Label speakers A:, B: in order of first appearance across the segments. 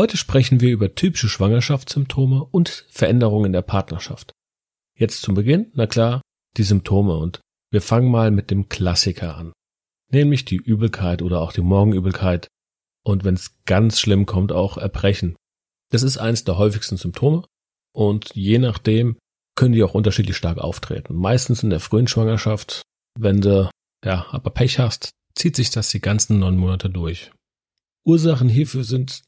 A: Heute sprechen wir über typische Schwangerschaftssymptome und Veränderungen in der Partnerschaft. Jetzt zum Beginn, na klar, die Symptome und wir fangen mal mit dem Klassiker an, nämlich die Übelkeit oder auch die Morgenübelkeit und wenn es ganz schlimm kommt, auch Erbrechen. Das ist eines der häufigsten Symptome und je nachdem können die auch unterschiedlich stark auftreten. Meistens in der frühen Schwangerschaft, wenn du ja aber Pech hast, zieht sich das die ganzen neun Monate durch. Ursachen hierfür sind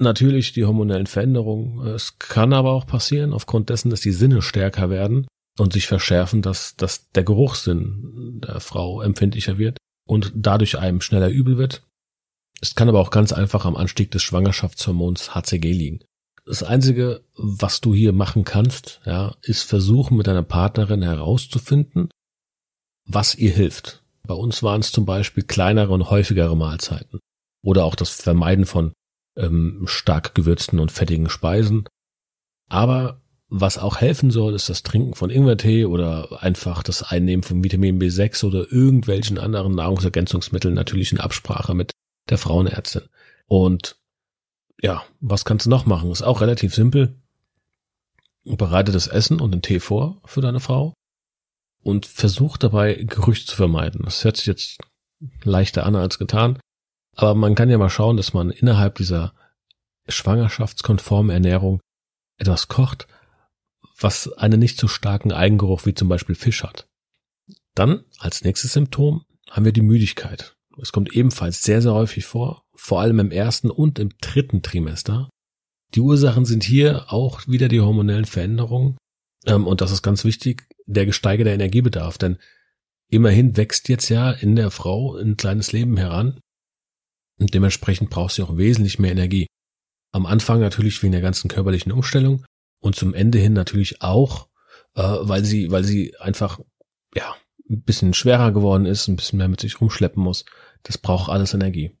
A: natürlich die hormonellen Veränderungen. Es kann aber auch passieren, aufgrund dessen, dass die Sinne stärker werden und sich verschärfen, dass, dass der Geruchssinn der Frau empfindlicher wird und dadurch einem schneller übel wird. Es kann aber auch ganz einfach am Anstieg des Schwangerschaftshormons HCG liegen. Das einzige, was du hier machen kannst, ja, ist versuchen, mit deiner Partnerin herauszufinden, was ihr hilft. Bei uns waren es zum Beispiel kleinere und häufigere Mahlzeiten oder auch das Vermeiden von ähm, stark gewürzten und fettigen Speisen. Aber was auch helfen soll, ist das Trinken von Ingwertee oder einfach das Einnehmen von Vitamin B6 oder irgendwelchen anderen Nahrungsergänzungsmitteln, natürlich in Absprache mit der Frauenärztin. Und ja, was kannst du noch machen? Ist auch relativ simpel. Bereite das Essen und den Tee vor für deine Frau und versuch dabei Gerüche zu vermeiden. Das hört sich jetzt leichter an als getan. Aber man kann ja mal schauen, dass man innerhalb dieser schwangerschaftskonformen Ernährung etwas kocht, was einen nicht so starken Eigengeruch wie zum Beispiel Fisch hat. Dann als nächstes Symptom haben wir die Müdigkeit. Es kommt ebenfalls sehr, sehr häufig vor, vor allem im ersten und im dritten Trimester. Die Ursachen sind hier auch wieder die hormonellen Veränderungen. Ähm, und das ist ganz wichtig, der gesteigerte Energiebedarf. Denn immerhin wächst jetzt ja in der Frau ein kleines Leben heran. Und dementsprechend braucht sie auch wesentlich mehr Energie. Am Anfang natürlich wegen der ganzen körperlichen Umstellung und zum Ende hin natürlich auch, äh, weil sie, weil sie einfach, ja, ein bisschen schwerer geworden ist, ein bisschen mehr mit sich rumschleppen muss. Das braucht alles Energie.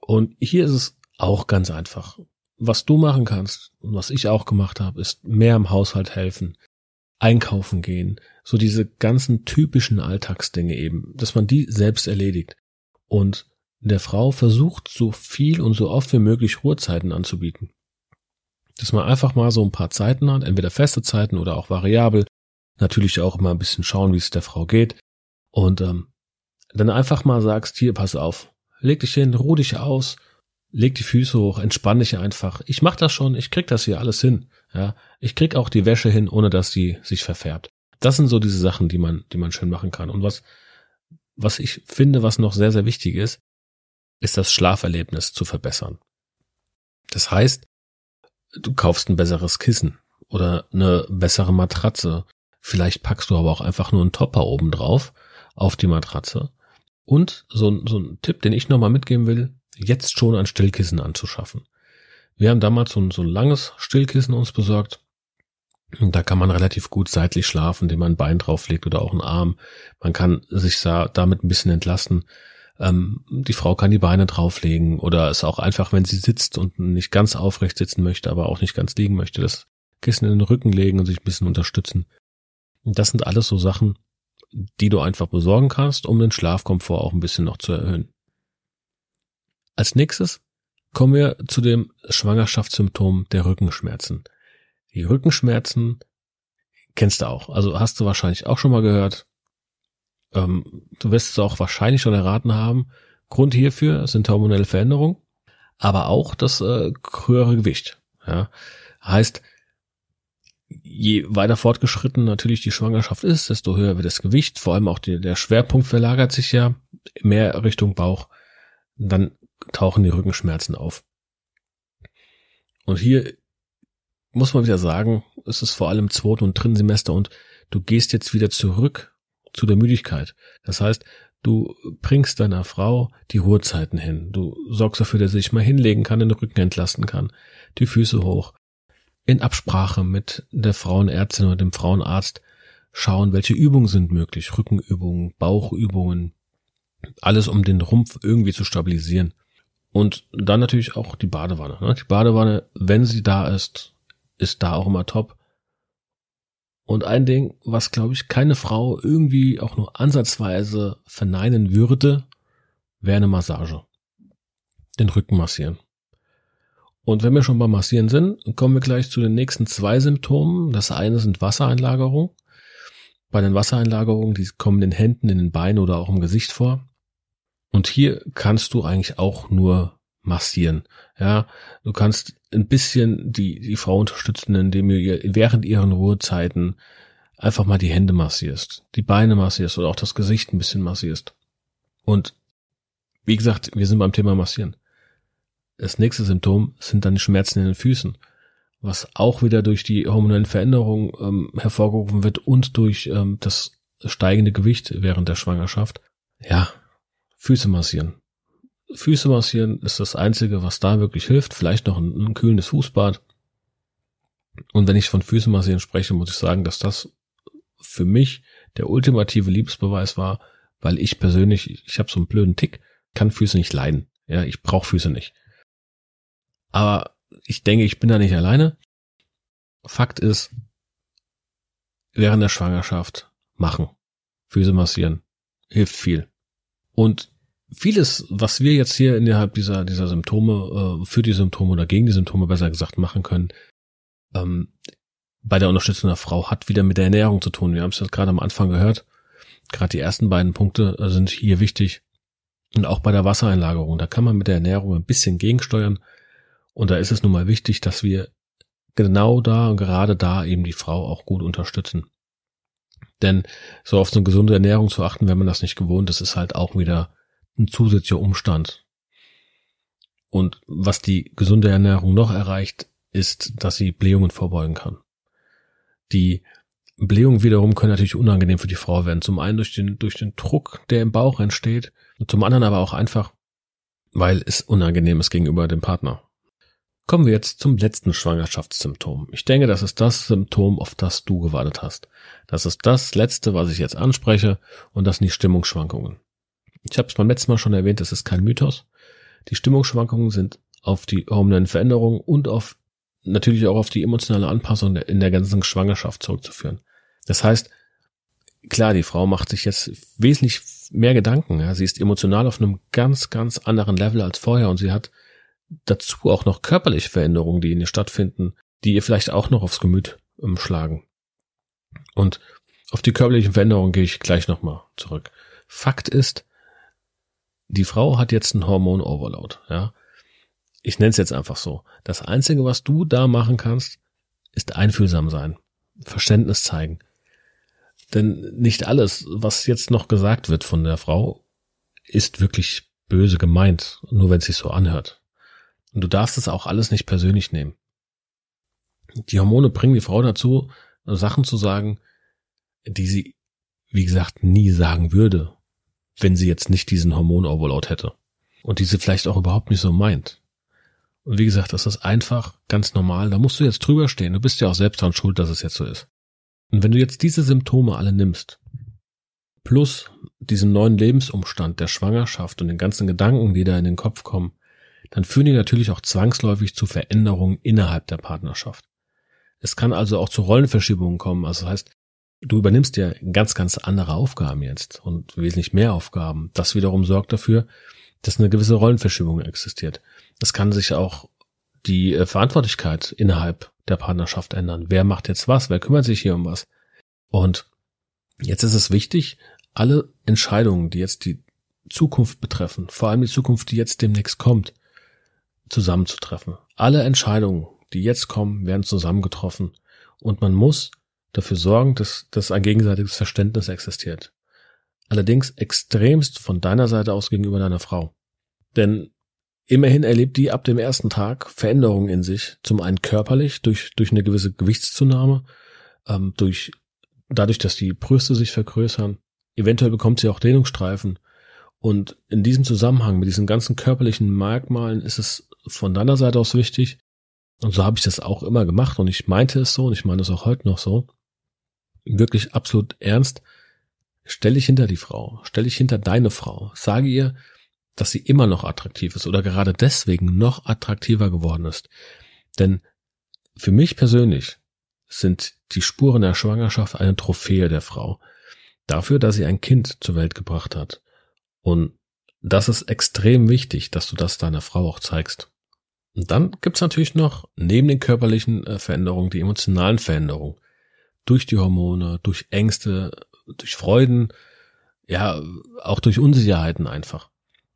A: Und hier ist es auch ganz einfach. Was du machen kannst und was ich auch gemacht habe, ist mehr im Haushalt helfen, einkaufen gehen, so diese ganzen typischen Alltagsdinge eben, dass man die selbst erledigt. Und der Frau versucht, so viel und so oft wie möglich Ruhezeiten anzubieten. Dass man einfach mal so ein paar Zeiten hat, entweder feste Zeiten oder auch variabel. Natürlich auch immer ein bisschen schauen, wie es der Frau geht. Und ähm, dann einfach mal sagst, hier, pass auf, leg dich hin, ruh dich aus, leg die Füße hoch, entspann dich einfach. Ich mach das schon, ich krieg das hier alles hin. Ja, ich krieg auch die Wäsche hin, ohne dass sie sich verfärbt. Das sind so diese Sachen, die man, die man schön machen kann. Und was, was ich finde, was noch sehr, sehr wichtig ist, ist das Schlaferlebnis zu verbessern. Das heißt, du kaufst ein besseres Kissen oder eine bessere Matratze. Vielleicht packst du aber auch einfach nur einen Topper oben drauf auf die Matratze. Und so, so ein Tipp, den ich nochmal mitgeben will, jetzt schon ein Stillkissen anzuschaffen. Wir haben damals so ein, so ein langes Stillkissen uns besorgt. Da kann man relativ gut seitlich schlafen, indem man ein Bein drauflegt oder auch einen Arm. Man kann sich da, damit ein bisschen entlasten. Ähm, die Frau kann die Beine drauflegen oder es auch einfach, wenn sie sitzt und nicht ganz aufrecht sitzen möchte, aber auch nicht ganz liegen möchte, das Kissen in den Rücken legen und sich ein bisschen unterstützen. Das sind alles so Sachen, die du einfach besorgen kannst, um den Schlafkomfort auch ein bisschen noch zu erhöhen. Als nächstes kommen wir zu dem Schwangerschaftssymptom der Rückenschmerzen. Die Rückenschmerzen kennst du auch. Also hast du wahrscheinlich auch schon mal gehört. Ähm, du wirst es auch wahrscheinlich schon erraten haben. Grund hierfür sind hormonelle Veränderungen, aber auch das äh, höhere Gewicht. Ja. Heißt, je weiter fortgeschritten natürlich die Schwangerschaft ist, desto höher wird das Gewicht. Vor allem auch die, der Schwerpunkt verlagert sich ja mehr Richtung Bauch. Dann tauchen die Rückenschmerzen auf. Und hier muss man wieder sagen, es ist vor allem zweiten und dritten Semester und du gehst jetzt wieder zurück zu der Müdigkeit. Das heißt, du bringst deiner Frau die Ruhezeiten hin. Du sorgst dafür, dass sie sich mal hinlegen kann, den Rücken entlasten kann, die Füße hoch. In Absprache mit der Frauenärztin oder dem Frauenarzt schauen, welche Übungen sind möglich. Rückenübungen, Bauchübungen. Alles, um den Rumpf irgendwie zu stabilisieren. Und dann natürlich auch die Badewanne. Ne? Die Badewanne, wenn sie da ist, ist da auch immer top. Und ein Ding, was glaube ich keine Frau irgendwie auch nur ansatzweise verneinen würde, wäre eine Massage. Den Rücken massieren. Und wenn wir schon beim Massieren sind, kommen wir gleich zu den nächsten zwei Symptomen. Das eine sind Wassereinlagerungen. Bei den Wassereinlagerungen, die kommen in den Händen, in den Beinen oder auch im Gesicht vor. Und hier kannst du eigentlich auch nur massieren. Ja, du kannst ein bisschen die, die Frau unterstützen, indem du ihr während ihren Ruhezeiten einfach mal die Hände massierst, die Beine massierst oder auch das Gesicht ein bisschen massierst. Und wie gesagt, wir sind beim Thema massieren. Das nächste Symptom sind dann die Schmerzen in den Füßen, was auch wieder durch die hormonellen Veränderungen ähm, hervorgerufen wird und durch ähm, das steigende Gewicht während der Schwangerschaft. Ja, Füße massieren. Füße massieren ist das Einzige, was da wirklich hilft. Vielleicht noch ein, ein kühlendes Fußbad. Und wenn ich von Füßen massieren spreche, muss ich sagen, dass das für mich der ultimative Liebesbeweis war, weil ich persönlich, ich habe so einen blöden Tick, kann Füße nicht leiden. Ja, ich brauche Füße nicht. Aber ich denke, ich bin da nicht alleine. Fakt ist, während der Schwangerschaft machen. Füße massieren. Hilft viel. Und vieles, was wir jetzt hier innerhalb dieser, dieser Symptome, äh, für die Symptome oder gegen die Symptome besser gesagt machen können, ähm, bei der Unterstützung der Frau hat wieder mit der Ernährung zu tun. Wir haben es jetzt gerade am Anfang gehört. Gerade die ersten beiden Punkte äh, sind hier wichtig. Und auch bei der Wassereinlagerung, da kann man mit der Ernährung ein bisschen gegensteuern. Und da ist es nun mal wichtig, dass wir genau da und gerade da eben die Frau auch gut unterstützen. Denn so auf so eine gesunde Ernährung zu achten, wenn man das nicht gewohnt ist, ist halt auch wieder ein zusätzlicher Umstand. Und was die gesunde Ernährung noch erreicht, ist, dass sie Blähungen vorbeugen kann. Die Blähungen wiederum können natürlich unangenehm für die Frau werden. Zum einen durch den, durch den Druck, der im Bauch entsteht, und zum anderen aber auch einfach, weil es unangenehm ist gegenüber dem Partner. Kommen wir jetzt zum letzten Schwangerschaftssymptom. Ich denke, das ist das Symptom, auf das du gewartet hast. Das ist das letzte, was ich jetzt anspreche, und das sind die Stimmungsschwankungen. Ich habe es beim letzten Mal schon erwähnt, das ist kein Mythos. Die Stimmungsschwankungen sind auf die hormonellen Veränderungen und auf natürlich auch auf die emotionale Anpassung in der ganzen Schwangerschaft zurückzuführen. Das heißt, klar, die Frau macht sich jetzt wesentlich mehr Gedanken. Ja. Sie ist emotional auf einem ganz, ganz anderen Level als vorher und sie hat dazu auch noch körperliche Veränderungen, die in ihr stattfinden, die ihr vielleicht auch noch aufs Gemüt ähm, schlagen. Und auf die körperlichen Veränderungen gehe ich gleich nochmal zurück. Fakt ist, die Frau hat jetzt einen Hormon-Overload, ja. Ich nenne es jetzt einfach so. Das Einzige, was du da machen kannst, ist einfühlsam sein, Verständnis zeigen. Denn nicht alles, was jetzt noch gesagt wird von der Frau, ist wirklich böse gemeint, nur wenn es sich so anhört. Und du darfst es auch alles nicht persönlich nehmen. Die Hormone bringen die Frau dazu, Sachen zu sagen, die sie, wie gesagt, nie sagen würde, wenn sie jetzt nicht diesen Hormon-Overload hätte. Und die sie vielleicht auch überhaupt nicht so meint. Und wie gesagt, das ist einfach ganz normal. Da musst du jetzt drüber stehen. Du bist ja auch selbst dran schuld, dass es jetzt so ist. Und wenn du jetzt diese Symptome alle nimmst, plus diesen neuen Lebensumstand der Schwangerschaft und den ganzen Gedanken, die da in den Kopf kommen, dann führen die natürlich auch zwangsläufig zu Veränderungen innerhalb der Partnerschaft. Es kann also auch zu Rollenverschiebungen kommen. Also das heißt, du übernimmst ja ganz, ganz andere Aufgaben jetzt und wesentlich mehr Aufgaben. Das wiederum sorgt dafür, dass eine gewisse Rollenverschiebung existiert. Es kann sich auch die äh, Verantwortlichkeit innerhalb der Partnerschaft ändern. Wer macht jetzt was? Wer kümmert sich hier um was? Und jetzt ist es wichtig, alle Entscheidungen, die jetzt die Zukunft betreffen, vor allem die Zukunft, die jetzt demnächst kommt, zusammenzutreffen. Alle Entscheidungen, die jetzt kommen, werden zusammengetroffen und man muss dafür sorgen, dass, dass ein gegenseitiges Verständnis existiert. Allerdings extremst von deiner Seite aus gegenüber deiner Frau. Denn immerhin erlebt die ab dem ersten Tag Veränderungen in sich. Zum einen körperlich durch, durch eine gewisse Gewichtszunahme, ähm, durch, dadurch, dass die Brüste sich vergrößern. Eventuell bekommt sie auch Dehnungsstreifen. Und in diesem Zusammenhang mit diesen ganzen körperlichen Merkmalen ist es von deiner Seite aus wichtig, und so habe ich das auch immer gemacht und ich meinte es so und ich meine es auch heute noch so, wirklich absolut ernst, stell dich hinter die Frau, stell dich hinter deine Frau, sage ihr, dass sie immer noch attraktiv ist oder gerade deswegen noch attraktiver geworden ist. Denn für mich persönlich sind die Spuren der Schwangerschaft eine Trophäe der Frau. Dafür, dass sie ein Kind zur Welt gebracht hat. Und das ist extrem wichtig, dass du das deiner Frau auch zeigst. Und dann gibt's natürlich noch neben den körperlichen äh, Veränderungen die emotionalen Veränderungen. Durch die Hormone, durch Ängste, durch Freuden, ja, auch durch Unsicherheiten einfach.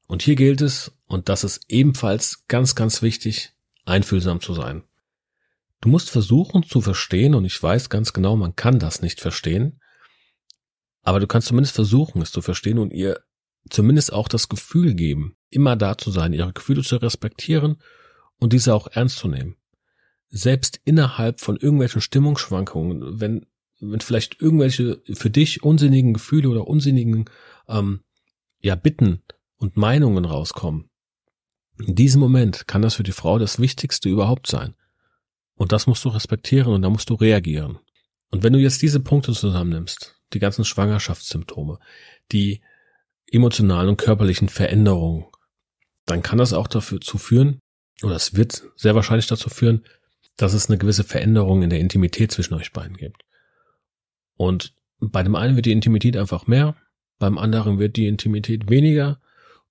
A: Und hier gilt es, und das ist ebenfalls ganz, ganz wichtig, einfühlsam zu sein. Du musst versuchen zu verstehen, und ich weiß ganz genau, man kann das nicht verstehen, aber du kannst zumindest versuchen, es zu verstehen und ihr zumindest auch das Gefühl geben, immer da zu sein, ihre Gefühle zu respektieren und diese auch ernst zu nehmen. Selbst innerhalb von irgendwelchen Stimmungsschwankungen, wenn, wenn vielleicht irgendwelche für dich unsinnigen Gefühle oder unsinnigen ähm, ja, Bitten und Meinungen rauskommen, in diesem Moment kann das für die Frau das Wichtigste überhaupt sein. Und das musst du respektieren und da musst du reagieren. Und wenn du jetzt diese Punkte zusammennimmst, die ganzen Schwangerschaftssymptome, die emotionalen und körperlichen Veränderungen, dann kann das auch dafür zu führen, oder es wird sehr wahrscheinlich dazu führen, dass es eine gewisse Veränderung in der Intimität zwischen euch beiden gibt. Und bei dem einen wird die Intimität einfach mehr, beim anderen wird die Intimität weniger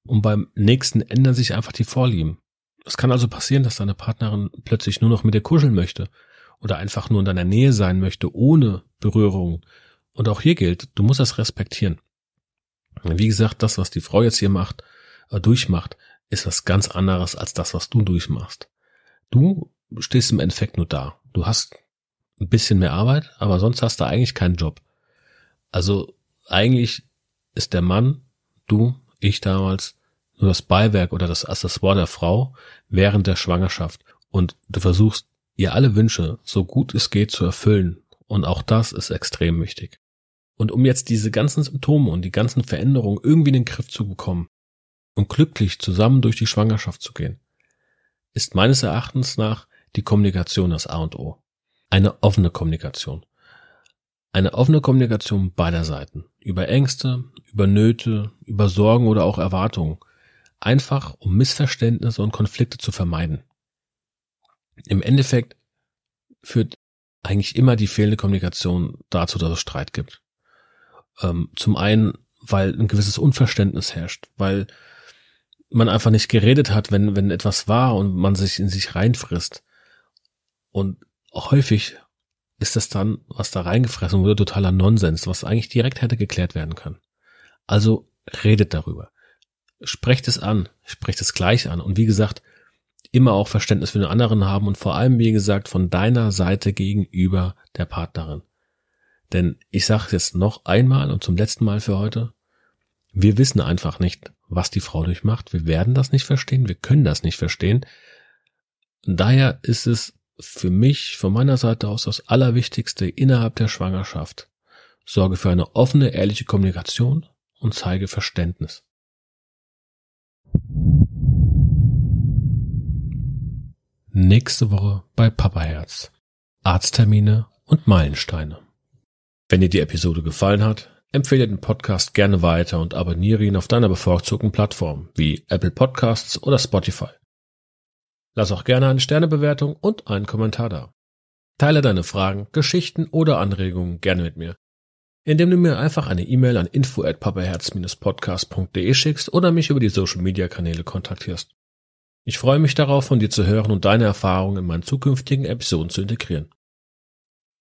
A: und beim nächsten ändern sich einfach die Vorlieben. Es kann also passieren, dass deine Partnerin plötzlich nur noch mit dir kuscheln möchte oder einfach nur in deiner Nähe sein möchte, ohne Berührung. Und auch hier gilt, du musst das respektieren. Wie gesagt, das, was die Frau jetzt hier macht, äh, durchmacht, ist was ganz anderes als das, was du durchmachst. Du stehst im Endeffekt nur da. Du hast ein bisschen mehr Arbeit, aber sonst hast du eigentlich keinen Job. Also eigentlich ist der Mann, du, ich damals, nur das Beiwerk oder das Accessoire der Frau während der Schwangerschaft. Und du versuchst, ihr alle Wünsche so gut es geht zu erfüllen. Und auch das ist extrem wichtig. Und um jetzt diese ganzen Symptome und die ganzen Veränderungen irgendwie in den Griff zu bekommen, und glücklich zusammen durch die Schwangerschaft zu gehen, ist meines Erachtens nach die Kommunikation das A und O. Eine offene Kommunikation. Eine offene Kommunikation beider Seiten. Über Ängste, über Nöte, über Sorgen oder auch Erwartungen. Einfach um Missverständnisse und Konflikte zu vermeiden. Im Endeffekt führt eigentlich immer die fehlende Kommunikation dazu, dass es Streit gibt. Ähm, zum einen, weil ein gewisses Unverständnis herrscht, weil man einfach nicht geredet hat, wenn, wenn etwas war und man sich in sich reinfrisst. Und häufig ist das dann, was da reingefressen wurde, totaler Nonsens, was eigentlich direkt hätte geklärt werden können. Also redet darüber. Sprecht es an, sprecht es gleich an. Und wie gesagt, immer auch Verständnis für den anderen haben und vor allem, wie gesagt, von deiner Seite gegenüber der Partnerin. Denn ich sage jetzt noch einmal und zum letzten Mal für heute, wir wissen einfach nicht, was die Frau durchmacht. Wir werden das nicht verstehen, wir können das nicht verstehen. Daher ist es für mich, von meiner Seite aus, das Allerwichtigste innerhalb der Schwangerschaft. Sorge für eine offene, ehrliche Kommunikation und zeige Verständnis. Nächste Woche bei Papa Herz. Arzttermine und Meilensteine. Wenn dir die Episode gefallen hat, Empfehle den Podcast gerne weiter und abonniere ihn auf deiner bevorzugten Plattform wie Apple Podcasts oder Spotify. Lass auch gerne eine Sternebewertung und einen Kommentar da. Teile deine Fragen, Geschichten oder Anregungen gerne mit mir, indem du mir einfach eine E-Mail an info at papaherz-podcast.de schickst oder mich über die Social Media Kanäle kontaktierst. Ich freue mich darauf, von dir zu hören und deine Erfahrungen in meinen zukünftigen Episoden zu integrieren.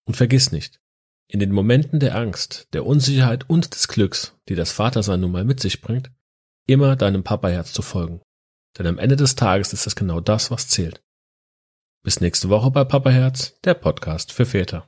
A: Und vergiss nicht, in den Momenten der Angst, der Unsicherheit und des Glücks, die das Vatersein nun mal mit sich bringt, immer deinem Papaherz zu folgen. Denn am Ende des Tages ist es genau das, was zählt. Bis nächste Woche bei Papaherz, der Podcast für Väter.